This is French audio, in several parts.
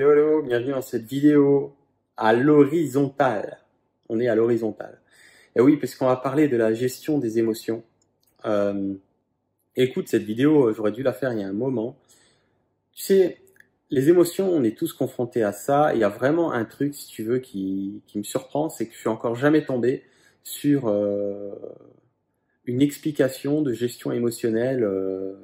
Hello, hello, bienvenue dans cette vidéo à l'horizontale. On est à l'horizontale. Et oui, puisqu'on va parler de la gestion des émotions. Euh, écoute, cette vidéo, j'aurais dû la faire il y a un moment. Tu sais, les émotions, on est tous confrontés à ça. Il y a vraiment un truc, si tu veux, qui, me surprend, c'est que je suis encore jamais tombé sur euh, une explication de gestion émotionnelle, euh,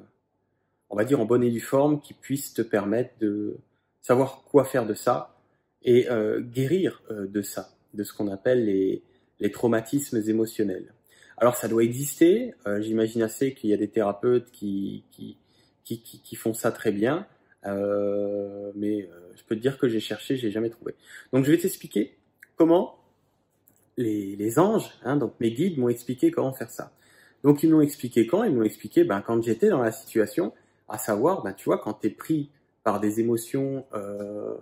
on va dire en bonne et due forme, qui puisse te permettre de savoir quoi faire de ça et euh, guérir euh, de ça, de ce qu'on appelle les, les traumatismes émotionnels. Alors ça doit exister, euh, j'imagine assez qu'il y a des thérapeutes qui, qui, qui, qui, font ça très bien, mais je peux te dire que j'ai cherché, j'ai jamais trouvé. Donc je vais t'expliquer comment les, les anges, hein, donc mes guides m'ont expliqué comment faire ça. Donc ils m'ont expliqué quand? Ils m'ont expliqué ben, quand j'étais dans la situation, à savoir, ben, tu vois, quand tu es pris par des émotions, euh,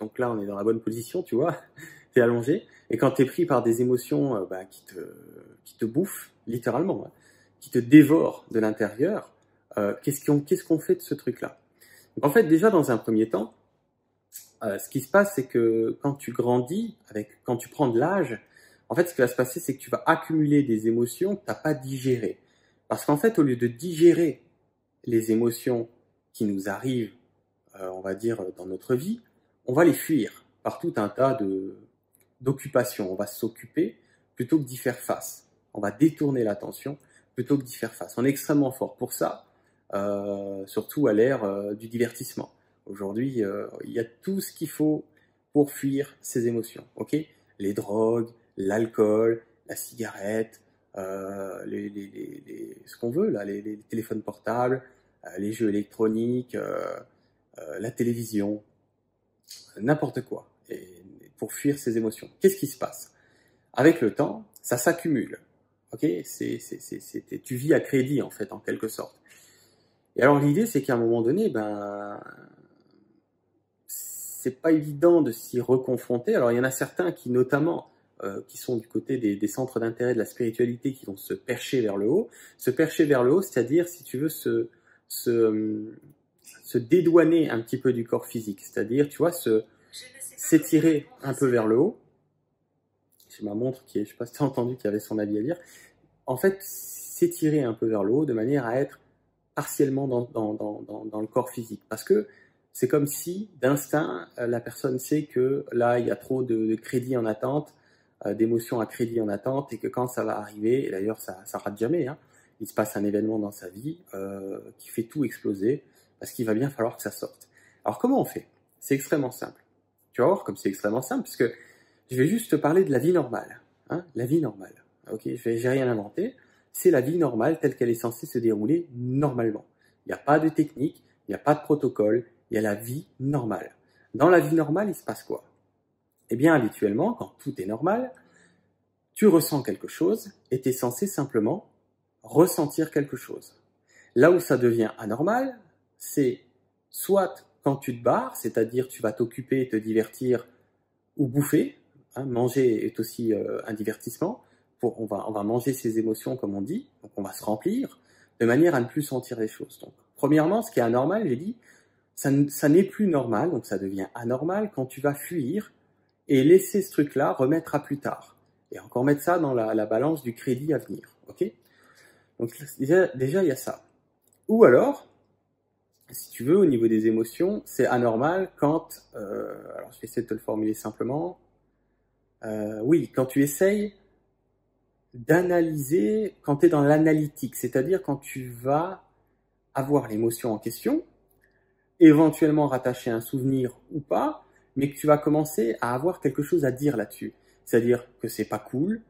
donc là on est dans la bonne position, tu vois, tu es allongé, et quand tu es pris par des émotions euh, ben, qui, te, qui te bouffent, littéralement, hein, qui te dévorent de l'intérieur, euh, qu'est-ce qu'on qu'est-ce qu'on fait de ce truc-là? En fait, déjà dans un premier temps, euh, ce qui se passe, c'est que quand tu grandis, avec, quand tu prends de l'âge, en fait, ce qui va se passer, c'est que tu vas accumuler des émotions que tu n'as pas digérées. Parce qu'en fait, au lieu de digérer les émotions qui nous arrivent, euh, on va dire, dans notre vie, on va les fuir par tout un tas d'occupations. On va s'occuper plutôt que d'y faire face. On va détourner l'attention plutôt que d'y faire face. On est extrêmement fort pour ça, euh, surtout à l'ère euh, du divertissement. Aujourd'hui, il y a tout ce qu'il faut pour fuir ces émotions. Ok? Les drogues, l'alcool, la cigarette, les, ce qu'on veut là, les, téléphones portables, les jeux électroniques, euh, euh, la télévision, n'importe quoi. Pour fuir ces émotions. Qu'est-ce qui se passe? Avec le temps, ça s'accumule. Ok? C'est, tu vis à crédit en fait, en quelque sorte. Et alors l'idée, c'est qu'à un moment donné, ben, c'est pas évident de s'y reconfronter. Alors il y en a certains qui, notamment, euh, qui sont du côté des, des centres d'intérêt de la spiritualité, qui vont se percher vers le haut. Se percher vers le haut, c'est-à-dire, si tu veux, se, se, dédouaner un petit peu du corps physique. C'est-à-dire, tu vois, s'étirer un peu vers le haut. J'ai ma montre qui est, je sais pas si tu as entendu, qui avait son avis à dire. En fait, s'étirer un peu vers le haut de manière à être partiellement dans, dans, dans, dans le corps physique. Parce que c'est comme si, d'instinct, la personne sait que là, il y a trop de, de crédit en attente, euh, d'émotions à crédit en attente, et que quand ça va arriver, et d'ailleurs, ça, ça rate jamais, hein, il se passe un événement dans sa vie euh, qui fait tout exploser, parce qu'il va bien falloir que ça sorte. Alors, comment on fait? C'est extrêmement simple. Tu vas voir comme c'est extrêmement simple, parce que je vais juste te parler de la vie normale. Hein, la vie normale. Ok, j'ai rien inventé c'est la vie normale telle qu'elle est censée se dérouler normalement. Il n'y a pas de technique, il n'y a pas de protocole, il y a la vie normale. Dans la vie normale, il se passe quoi? Eh bien, habituellement, quand tout est normal, tu ressens quelque chose et tu es censé simplement ressentir quelque chose. Là où ça devient anormal, c'est soit quand tu te barres, c'est-à-dire tu vas t'occuper, te divertir ou bouffer, hein, manger est aussi euh, un divertissement, on, va, manger ses émotions, comme on dit, on va se remplir, de manière à ne plus sentir les choses. Donc, premièrement, ce qui est anormal, j'ai dit, ça, ça n'est plus normal, donc ça devient anormal quand tu vas fuir et laisser ce truc-là remettre à plus tard. Et encore mettre ça dans la, la balance du crédit à venir. Ok? Donc déjà, il y a ça. Ou alors, si tu veux, au niveau des émotions, c'est anormal quand, euh, alors je vais essayer de te le formuler simplement, euh, oui, quand tu essayes d'analyser quand tu es dans l'analytique, c'est-à-dire quand tu vas avoir l'émotion en question, éventuellement rattacher un souvenir ou pas, mais que tu vas commencer à avoir quelque chose à dire là-dessus. C'est-à-dire que c'est pas cool,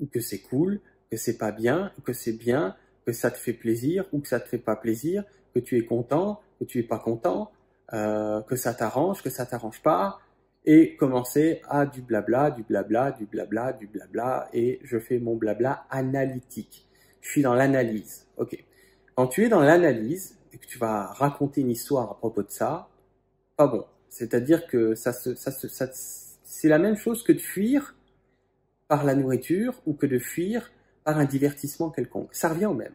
ou que c'est cool, que c'est pas bien, que c'est bien, que ça te fait plaisir ou que ça te fait pas plaisir, que tu es content, que tu es pas content, euh, que ça t'arrange, que ça t'arrange pas, et commencer à du blabla, du blabla, du blabla, du blabla, et je fais mon blabla analytique. Je suis dans l'analyse. Ok. Quand tu es dans l'analyse et que tu vas raconter une histoire à propos de ça, pas bon. C'est-à-dire que ça se, ça se, ça, c'est la même chose que de fuir par la nourriture ou que de fuir un divertissement quelconque. Ça revient au même.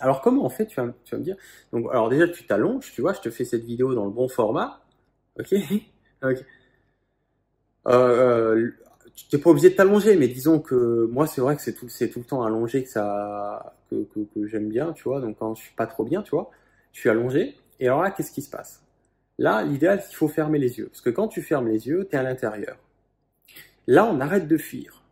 Alors comment en fait tu vas, tu me dire Donc alors déjà tu t'allonges, tu vois, je te fais cette vidéo dans le bon format, ok, ok. Euh, tu n'es pas obligé de t'allonger, mais disons que moi c'est vrai que c'est tout, le temps allongé que ça, que, j'aime bien, tu vois. Donc quand je suis pas trop bien, tu vois, je suis allongé. Et alors là, qu'est-ce qui se passe? Là, l'idéal, c'est qu'il faut fermer les yeux, parce que quand tu fermes les yeux, tu es à l'intérieur. Là, on arrête de fuir.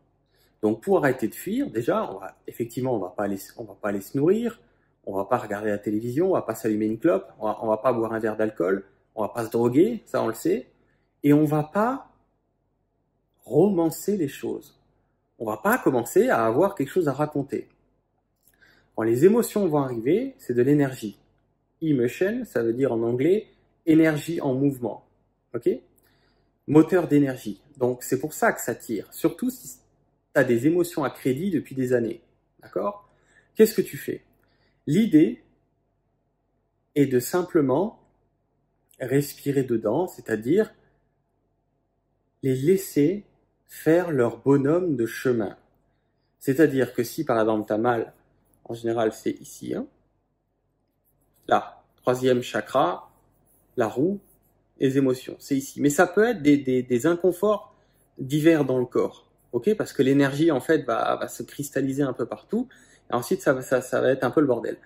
Donc pour arrêter de fuir, déjà, effectivement, on va va pas aller se nourrir, on va pas regarder la télévision, on va pas s'allumer une clope, on va, on va pas boire un verre d'alcool, on va pas se droguer, ça on le sait, et on va pas romancer les choses. On va pas commencer à avoir quelque chose à raconter. Quand les émotions vont arriver, c'est de l'énergie. Emotion, ça veut dire en anglais énergie en mouvement. Ok? Moteur d'énergie. Donc c'est pour ça que ça tire. Surtout si as des émotions à crédit depuis des années. D'accord? Qu'est-ce que tu fais? L'idée est de simplement respirer dedans, c'est-à-dire les laisser faire leur bonhomme de chemin. C'est-à-dire que si par exemple tu as mal, en général c'est ici, hein, là, troisième chakra, la roue, les émotions, c'est ici. Mais ça peut être des, inconforts divers dans le corps, ok Parce que l'énergie en fait va, se cristalliser un peu partout, et ensuite ça, va être un peu le bordel.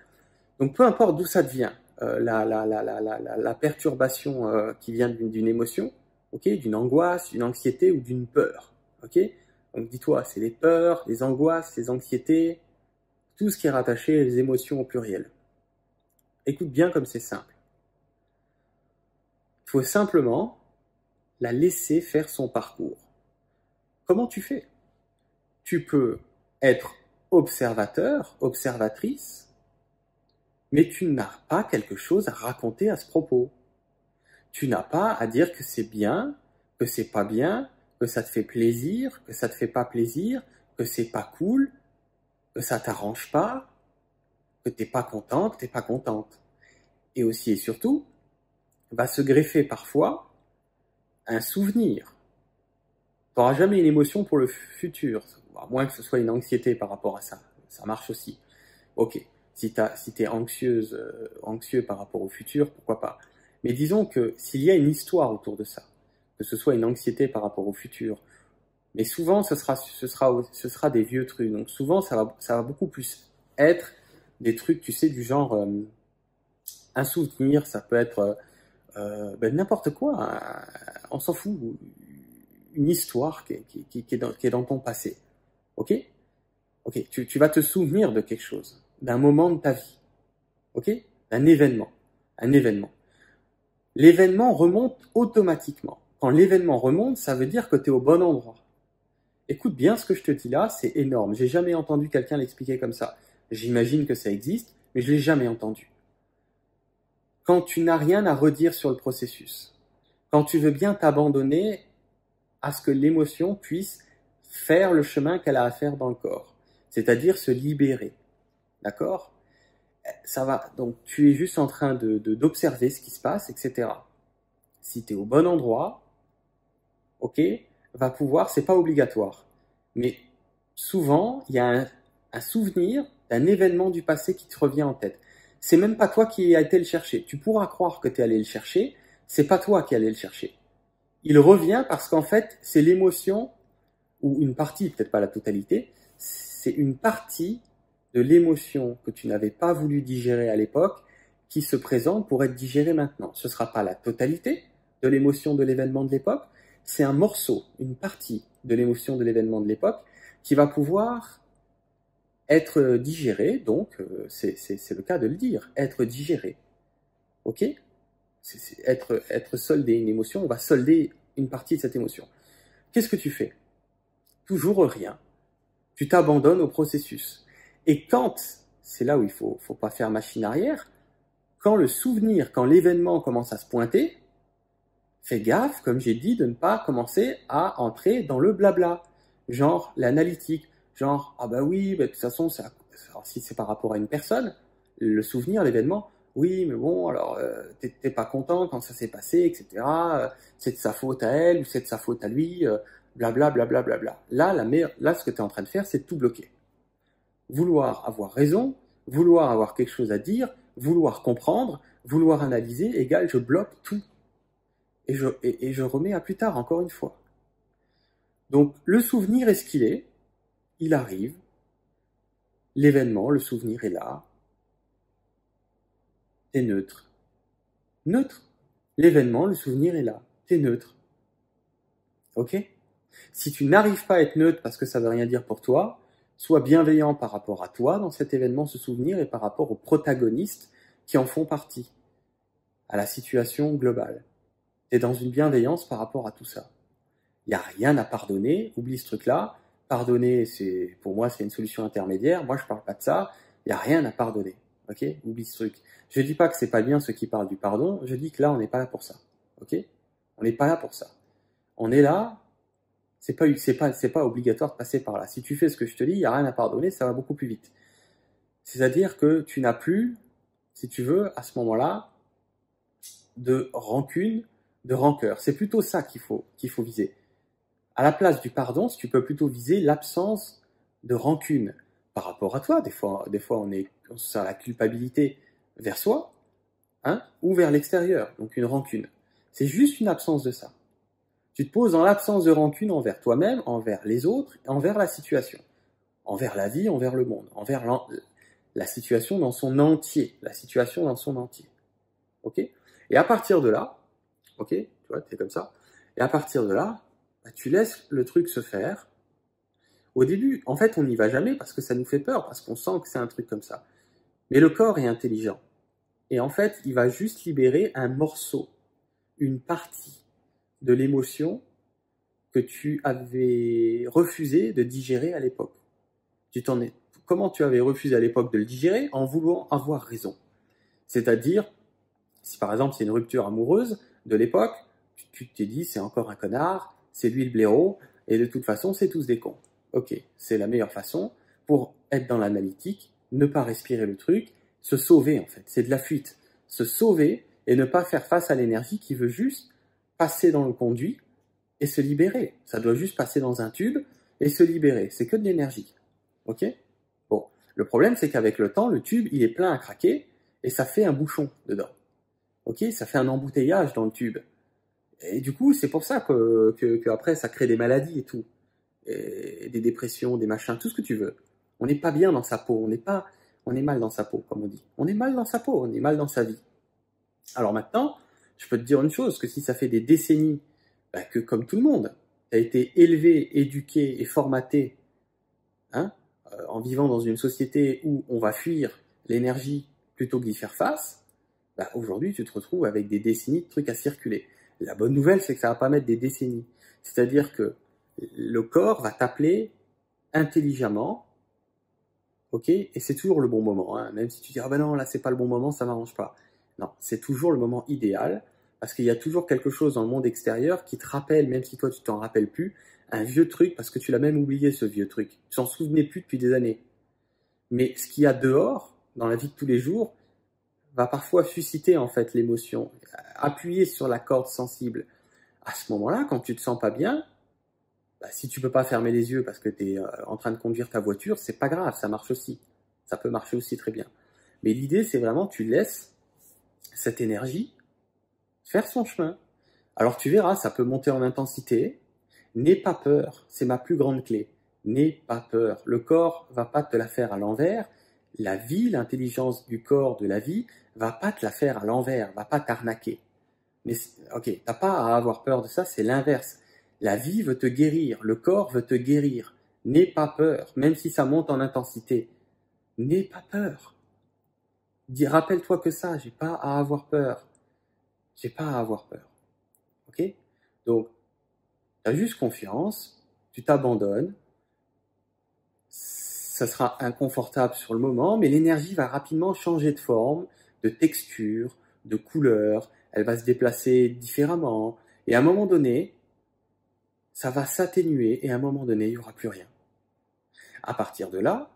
Donc peu importe d'où ça devient, euh, la, perturbation euh, qui vient d'une émotion, ok, d'une angoisse, d'une anxiété ou d'une peur, ok. Donc dis-toi, c'est les peurs, les angoisses, les anxiétés, tout ce qui est rattaché aux émotions au pluriel. Écoute bien comme c'est simple. Il faut simplement la laisser faire son parcours. Comment tu fais? Tu peux être observateur, observatrice, mais tu n'as pas quelque chose à raconter à ce propos. Tu n'as pas à dire que c'est bien, que c'est pas bien, que ça te fait plaisir, que ça te fait pas plaisir, que c'est pas cool, que ça t'arrange pas, que t'es pas content, que t'es pas contente. Et aussi et surtout, va se greffer parfois un souvenir. Tu n'auras jamais une émotion pour le futur, à moins que ce soit une anxiété par rapport à ça. Ça marche aussi. Ok, si tu es anxieuse, euh, anxieux par rapport au futur, pourquoi pas. Mais disons que s'il y a une histoire autour de ça, que ce soit une anxiété par rapport au futur, mais souvent ce sera, des vieux trucs. Donc souvent ça va, ça va beaucoup plus être des trucs, tu sais, du genre euh, un souvenir, ça peut être euh, ben, n'importe quoi, on s'en fout, une histoire qui, est dans, ton passé. Ok? Ok, tu, vas te souvenir de quelque chose, d'un moment de ta vie. Ok? D'un événement. Un événement. L'événement remonte automatiquement. Quand l'événement remonte, ça veut dire que tu es au bon endroit. Écoute bien ce que je te dis là, c'est énorme. J'ai jamais entendu quelqu'un l'expliquer comme ça. J'imagine que ça existe, mais je l'ai jamais entendu quand tu n'as rien à redire sur le processus, quand tu veux bien t'abandonner à ce que l'émotion puisse faire le chemin qu'elle a à faire dans le corps, c'est-à-dire se libérer. D'accord? Ça va. Donc tu es juste en train de d'observer ce qui se passe, etc. Si tu es au bon endroit, ok, va pouvoir, c'est pas obligatoire, mais souvent il y a un, souvenir d'un événement du passé qui te revient en tête c'est même pas toi qui as été le chercher. Tu pourras croire que tu es allé le chercher, c'est pas toi qui allé le chercher. Il revient parce qu'en fait, c'est l'émotion, ou une partie, peut-être pas la totalité, c'est une partie de l'émotion que tu n'avais pas voulu digérer à l'époque qui se présente pour être digérée maintenant. Ce sera pas la totalité de l'émotion de l'événement de l'époque, c'est un morceau, une partie de l'émotion de l'événement de l'époque qui va pouvoir être digéré, donc, euh, c'est le cas de le dire, être digéré. Ok? C'est être, être soldé une émotion, on va solder une partie de cette émotion. Qu'est-ce que tu fais? Toujours rien. Tu t'abandonnes au processus. Et quand, c'est là où il faut, faut pas faire machine arrière, quand le souvenir, quand l'événement commence à se pointer, fais gaffe, comme j'ai dit, de ne pas commencer à entrer dans le blabla, genre l'analytique, Genre, ah bah oui, bah, de toute façon, si c'est par rapport à une personne, le souvenir, l'événement, oui, mais bon, alors, euh, t'es pas content quand ça s'est passé, etc. Euh, c'est de sa faute à elle ou c'est de sa faute à lui, blablabla. Bla, bla, bla, Là, la là, ce que tu es en train de faire, c'est tout bloquer. Vouloir avoir raison vouloir avoir quelque chose à dire, vouloir comprendre, vouloir analyser, égale je bloque tout. Et je, et, je remets à plus tard, encore une fois. Donc le souvenir est ce qu'il est, il arrive, l'événement, le souvenir est là, t'es neutre. Neutre. L'événement, le souvenir est là, t'es neutre. Ok? Si tu n'arrives pas à être neutre parce que ça veut rien dire pour toi, sois bienveillant par rapport à toi dans cet événement, ce souvenir, et par rapport aux protagonistes qui en font partie, à la situation globale. Tu es dans une bienveillance par rapport à tout ça. Il n'y a rien à pardonner, oublie ce truc-là. Pardonner, c'est pour moi, c'est une solution intermédiaire. Moi, je parle pas de ça. Il n'y a rien à pardonner. Ok Oublie ce truc. Je dis pas que c'est pas bien ceux qui parlent du pardon. Je dis que là, on n'est pas là pour ça. Ok? On n'est pas là pour ça. On est là. C'est pas, c'est pas, c'est pas obligatoire de passer par là. Si tu fais ce que je te dis, il n'y a rien à pardonner. Ça va beaucoup plus vite. C'est-à-dire que tu n'as plus si tu veux, à ce moment-là, de rancune, de rancœur. C'est plutôt ça qu'il faut, qu'il faut viser. À la place du pardon, tu peux plutôt viser l'absence de rancune par rapport à toi. Des fois, on est, on la culpabilité vers soi, hein, ou vers l'extérieur. Donc une rancune. C'est juste une absence de ça. Tu te poses dans l'absence de rancune envers toi-même, envers les autres, envers la situation, envers la vie, envers le monde, envers la situation dans son entier, la situation dans son entier. Ok? Et à partir de là, ok, tu vois, es comme ça. Et à partir de là, bah, tu laisses le truc se faire. Au début, en fait, on n'y va jamais parce que ça nous fait peur, parce qu'on sent que c'est un truc comme ça. Mais le corps est intelligent. Et en fait, il va juste libérer un morceau, une partie de l'émotion que tu avais refusé de digérer à l'époque. Comment tu avais refusé à l'époque de le digérer? En voulant avoir raison. C'est-à-dire, si par exemple c'est une rupture amoureuse de l'époque, tu t'es dit c'est encore un connard, c'est lui le blaireau, et de toute façon c'est tous des cons. Ok, c'est la meilleure façon pour être dans l'analytique, ne pas respirer le truc, se sauver en fait, c'est de la fuite. Se sauver et ne pas faire face à l'énergie qui veut juste passer dans le conduit et se libérer. Ça doit juste passer dans un tube et se libérer. C'est que de l'énergie. Ok? Le problème, c'est qu'avec le temps, le tube, il est plein à craquer et ça fait un bouchon dedans. Ok, ça fait un embouteillage dans le tube. Et du coup, c'est pour ça que, après, ça crée des maladies et tout, et des dépressions, des machins, tout ce que tu veux. On n'est pas bien dans sa peau, on n'est pas, on est mal dans sa peau, comme on dit. On est mal dans sa peau, on est mal dans sa vie. Alors maintenant, je peux te dire une chose, que si ça fait des décennies bah, que, comme tout le monde, tu as été élevé, éduqué et formaté, hein, euh, en vivant dans une société où on va fuir l'énergie plutôt que d'y faire face, bah aujourd'hui tu te retrouves avec des décennies de trucs à circuler. La bonne nouvelle, c'est que ça va pas mettre des décennies. C'est-à-dire que le corps va t'appeler intelligemment, ok, et c'est toujours le bon moment. Hein. Même si tu dis ah ben non là c'est pas le bon moment, ça m'arrange pas. Non, c'est toujours le moment idéal parce qu'il y a toujours quelque chose dans le monde extérieur qui te rappelle, même si toi tu t'en rappelles plus, un vieux truc parce que tu l'as même oublié ce vieux truc. Tu t'en souvenais plus depuis des années. Mais ce qu'il y a dehors, dans la vie de tous les jours, va parfois susciter en fait l'émotion, appuyer sur la corde sensible. À ce moment-là, quand tu te sens pas bien, bah, si tu peux pas fermer les yeux parce que tu es euh, en train de conduire ta voiture, c'est pas grave, ça marche aussi. Ça peut marcher aussi très bien. Mais l'idée, c'est vraiment tu laisses cette énergie faire son chemin. Alors tu verras, ça peut monter en intensité, N'aie pas peur, c'est ma plus grande clé. N'aie pas peur. Le corps va pas te la faire à l'envers. La vie, l'intelligence du corps, de la vie, va pas te la faire à l'envers, va pas t'arnaquer. Mais ok, t'as pas à avoir peur de ça, c'est l'inverse. La vie veut te guérir, le corps veut te guérir. N'aie pas peur, même si ça monte en intensité. N'aie pas peur. Dis, rappelle-toi que ça, j'ai pas à avoir peur. J'ai pas à avoir peur. Ok? Donc, tu as juste confiance, tu t'abandonnes, ça sera inconfortable sur le moment, mais l'énergie va rapidement changer de forme, de texture, de couleur, elle va se déplacer différemment, et à un moment donné, ça va s'atténuer, et à un moment donné, il n'y aura plus rien. À partir de là,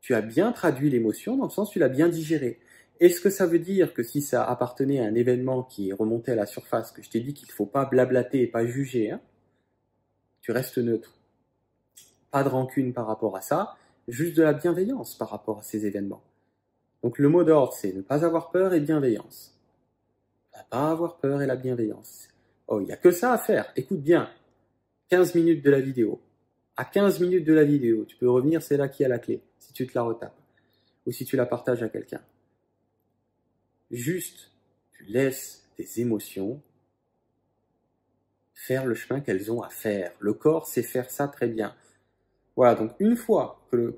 tu as bien traduit l'émotion, dans le sens tu l'as bien digéré. Est-ce que ça veut dire que si ça appartenait à un événement qui remonté à la surface, que je t'ai dit qu'il ne faut pas blablater et pas juger, hein, tu restes neutre. Pas de rancune par rapport à ça, juste de la bienveillance par rapport à ces événements. Donc le mot d'ordre, c'est ne pas avoir peur et bienveillance. Ne pas avoir peur et la bienveillance. Oh, il n'y a que ça à faire. Écoute bien. 15 minutes de la vidéo. À 15 minutes de la vidéo, tu peux revenir, c'est là qui a la clé, si tu te la retapes. Ou si tu la partages à quelqu'un. Juste, tu laisses tes émotions faire le chemin qu'elles ont à faire. Le corps sait faire ça très bien. Voilà, donc une fois que,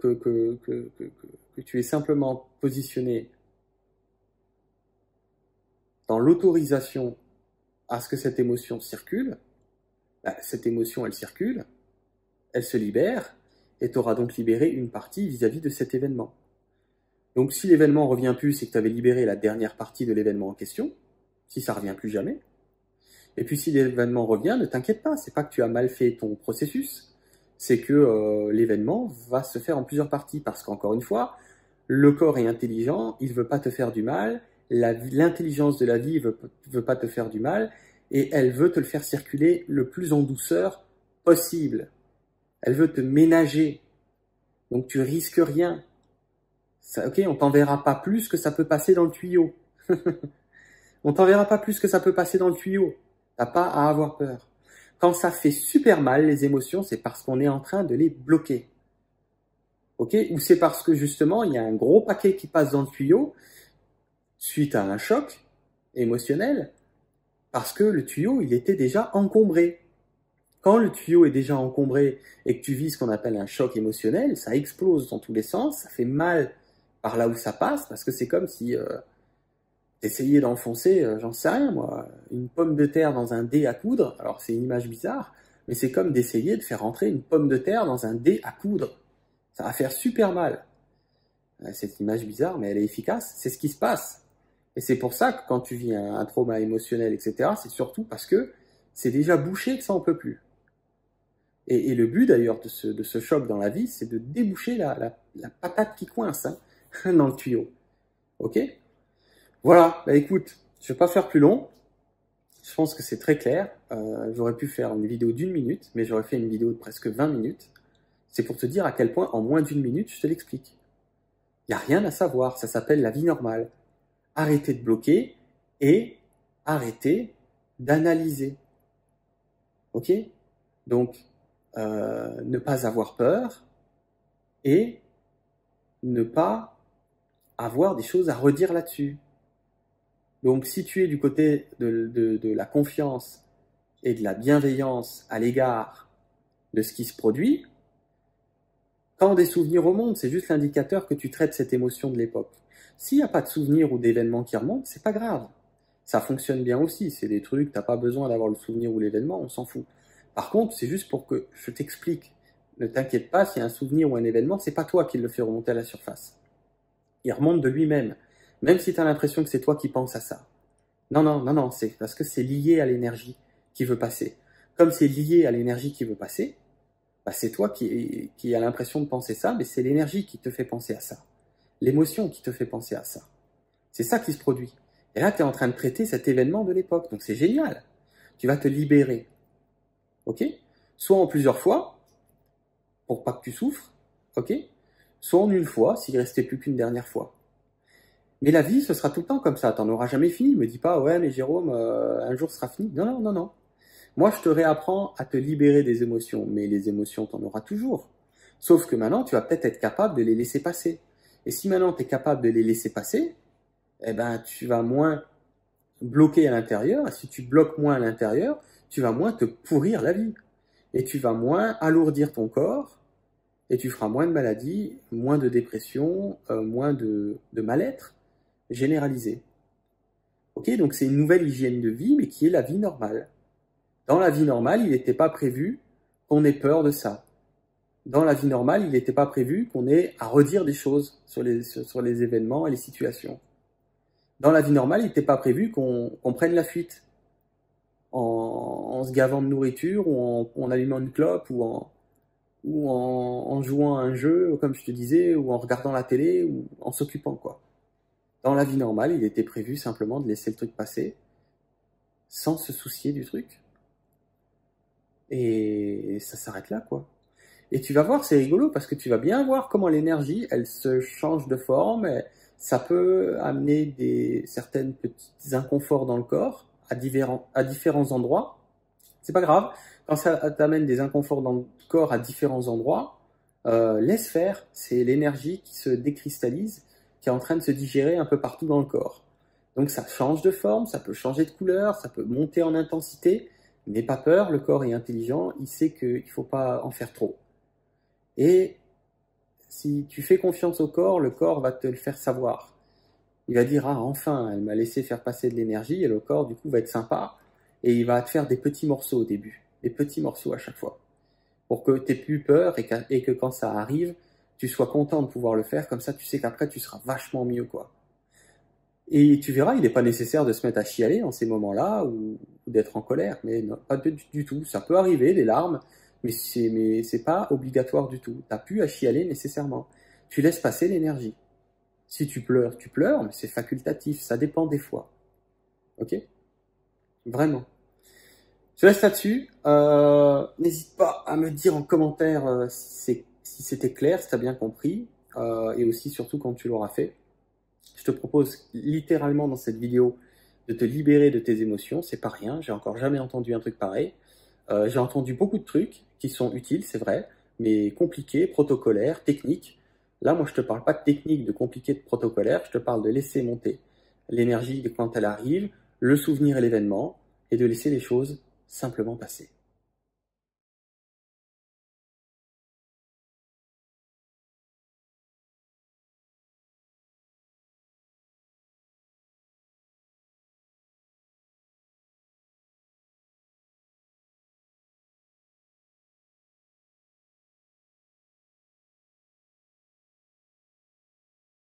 tu es simplement positionné dans l'autorisation à ce que cette émotion circule, bah, cette émotion, elle circule, elle se libère, et tu auras donc libéré une partie vis-à-vis de cet événement. Donc si l'événement revient plus, c'est que tu avais libéré la dernière partie de l'événement en question, si ça revient plus jamais. Et puis si l'événement revient, ne t'inquiète pas, c'est pas que tu as mal fait ton processus, c'est que euh, l'événement va se faire en plusieurs parties, parce qu'encore une fois, le corps est intelligent, il veut pas te faire du mal, l'intelligence de la vie veut, veut pas te faire du mal, et elle veut te le faire circuler le plus en douceur possible. Elle veut te ménager. Donc tu risques rien. Ça, ok, on t'enverra pas plus que ça peut passer dans le tuyau. on t'enverra pas plus que ça peut passer dans le tuyau. T'as pas à avoir peur. Quand ça fait super mal, les émotions, c'est parce qu'on est en train de les bloquer. Ok Ou c'est parce que justement, il y a un gros paquet qui passe dans le tuyau suite à un choc émotionnel parce que le tuyau, il était déjà encombré. Quand le tuyau est déjà encombré et que tu vis ce qu'on appelle un choc émotionnel, ça explose dans tous les sens, ça fait mal par là où ça passe, parce que c'est comme si euh, essayais d'enfoncer, euh, j'en sais rien moi, une pomme de terre dans un dé à coudre. Alors c'est une image bizarre, mais c'est comme d'essayer de faire rentrer une pomme de terre dans un dé à coudre. Ça va faire super mal. Cette image bizarre, mais elle est efficace. C'est ce qui se passe. Et c'est pour ça que quand tu vis un, trauma émotionnel, etc., c'est surtout parce que c'est déjà bouché que ça en peut plus. Et, le but d'ailleurs de ce, choc dans la vie, c'est de déboucher la, patate qui coince hein, dans le tuyau. Ok? Voilà, bah écoute, je vais pas faire plus long. Je pense que c'est très clair. Euh, j'aurais pu faire une vidéo d'une minute, mais j'aurais fait une vidéo de presque 20 minutes. C'est pour te dire à quel point en moins d'une minute, je te l'explique. Il n'y a rien à savoir, ça s'appelle la vie normale arrêter de bloquer et arrêter d'analyser. Ok? Donc, euh, ne pas avoir peur et ne pas avoir des choses à redire là-dessus. Donc, si tu es du côté de, de la confiance et de la bienveillance à l'égard de ce qui se produit, quand des souvenirs remontent, c'est juste l'indicateur que tu traites cette émotion de l'époque. S'il n'y a pas de souvenirs ou d'événements qui remontent, c'est pas grave. Ça fonctionne bien aussi. C'est des trucs, t'as pas besoin d'avoir le souvenir ou l'événement, on s'en fout. Par contre, c'est juste pour que je t'explique. Ne t'inquiète pas, s'il y a un souvenir ou un événement, c'est pas toi qui le fais remonter à la surface. Il remonte de lui-même. Même si tu as l'impression que c'est toi qui penses à ça. Non, non, non, non, c'est parce que c'est lié à l'énergie qui veut passer. Comme c'est lié à l'énergie qui veut passer, bah c'est toi qui, qui a l'impression de penser ça, mais c'est l'énergie qui te fait penser à ça l'émotion qui te fait penser à ça. C'est ça qui se produit. Et là, tu es en train de traiter cet événement de l'époque. Donc c'est génial. Tu vas te libérer. OK? Soit en plusieurs fois, pour pas que tu souffres. OK? Soit en une fois, s'il restait plus qu'une dernière fois. Mais la vie, ce sera tout le temps comme ça. T'en auras jamais fini. Me dis pas, ouais, mais Jérôme, euh, un jour sera fini. Non, non, non, non. Moi, je te réapprends à te libérer des émotions. Mais les émotions, t'en auras toujours. Sauf que maintenant, tu vas peut-être être capable de les laisser passer. Et si maintenant tu es capable de les laisser passer, eh ben, tu vas moins bloquer à l'intérieur. Si tu bloques moins à l'intérieur, tu vas moins te pourrir la vie. Et tu vas moins alourdir ton corps. Et tu feras moins de maladies, moins de dépression, euh, moins de, de mal-être généralisé. Ok, donc c'est une nouvelle hygiène de vie, mais qui est la vie normale. Dans la vie normale, il n'était pas prévu qu'on ait peur de ça dans la vie normale, il n'était pas prévu qu'on ait à redire des choses sur les, événements et les situations. Dans la vie normale, il n'était pas prévu qu'on prenne la fuite en, se gavant de nourriture ou en, allumant une clope ou, en, ou en, jouant à un jeu, comme je te disais, ou en regardant la télé ou en s'occupant quoi. Dans la vie normale, il était prévu simplement de laisser le truc passer sans se soucier du truc. Et ça s'arrête là quoi. Et tu vas voir, c'est rigolo parce que tu vas bien voir comment l'énergie, elle se change de forme, ça peut amener des certaines petits inconforts dans le corps à différents, à différents endroits. C'est pas grave. Quand ça t'amène des inconforts dans le corps à différents endroits, euh, laisse faire. C'est l'énergie qui se décristallise, qui est en train de se digérer un peu partout dans le corps. Donc ça change de forme, ça peut changer de couleur, ça peut monter en intensité. N'aie pas peur, le corps est intelligent, il sait qu'il ne faut pas en faire trop. Et si tu fais confiance au corps, le corps va te le faire savoir. Il va dire, ah enfin, elle m'a laissé faire passer de l'énergie, et le corps, du coup, va être sympa, et il va te faire des petits morceaux au début, des petits morceaux à chaque fois, pour que tu plus peur et que, quand ça arrive, tu sois content de pouvoir le faire, comme ça tu sais qu'après tu seras vachement mieux, quoi. Et tu verras, il n'est pas nécessaire de se mettre à chialer en ces moments-là ou, d'être en colère, mais pas du, tout. Ça peut arriver, des larmes, mais c'est mais c'est pas obligatoire du tout. T'as plus à chialer nécessairement. Tu laisses passer l'énergie. Si tu pleures, tu pleures, mais c'est facultatif. Ça dépend des fois. Ok? Vraiment. Je laisse là-dessus. Euh, N'hésite pas à me dire en commentaire euh, si c'était clair, si tu as bien compris, euh, et aussi surtout quand tu l'auras fait. Je te propose littéralement dans cette vidéo de te libérer de tes émotions. C'est pas rien. J'ai encore jamais entendu un truc pareil. Euh, j'ai entendu beaucoup de trucs qui sont utiles, c'est vrai, mais compliqués, protocolaires, techniques. Là, moi, je te parle pas de technique, de compliqué, de protocolaire. Je te parle de laisser monter l'énergie quand elle arrive, le souvenir et l'événement, et de laisser les choses simplement passer.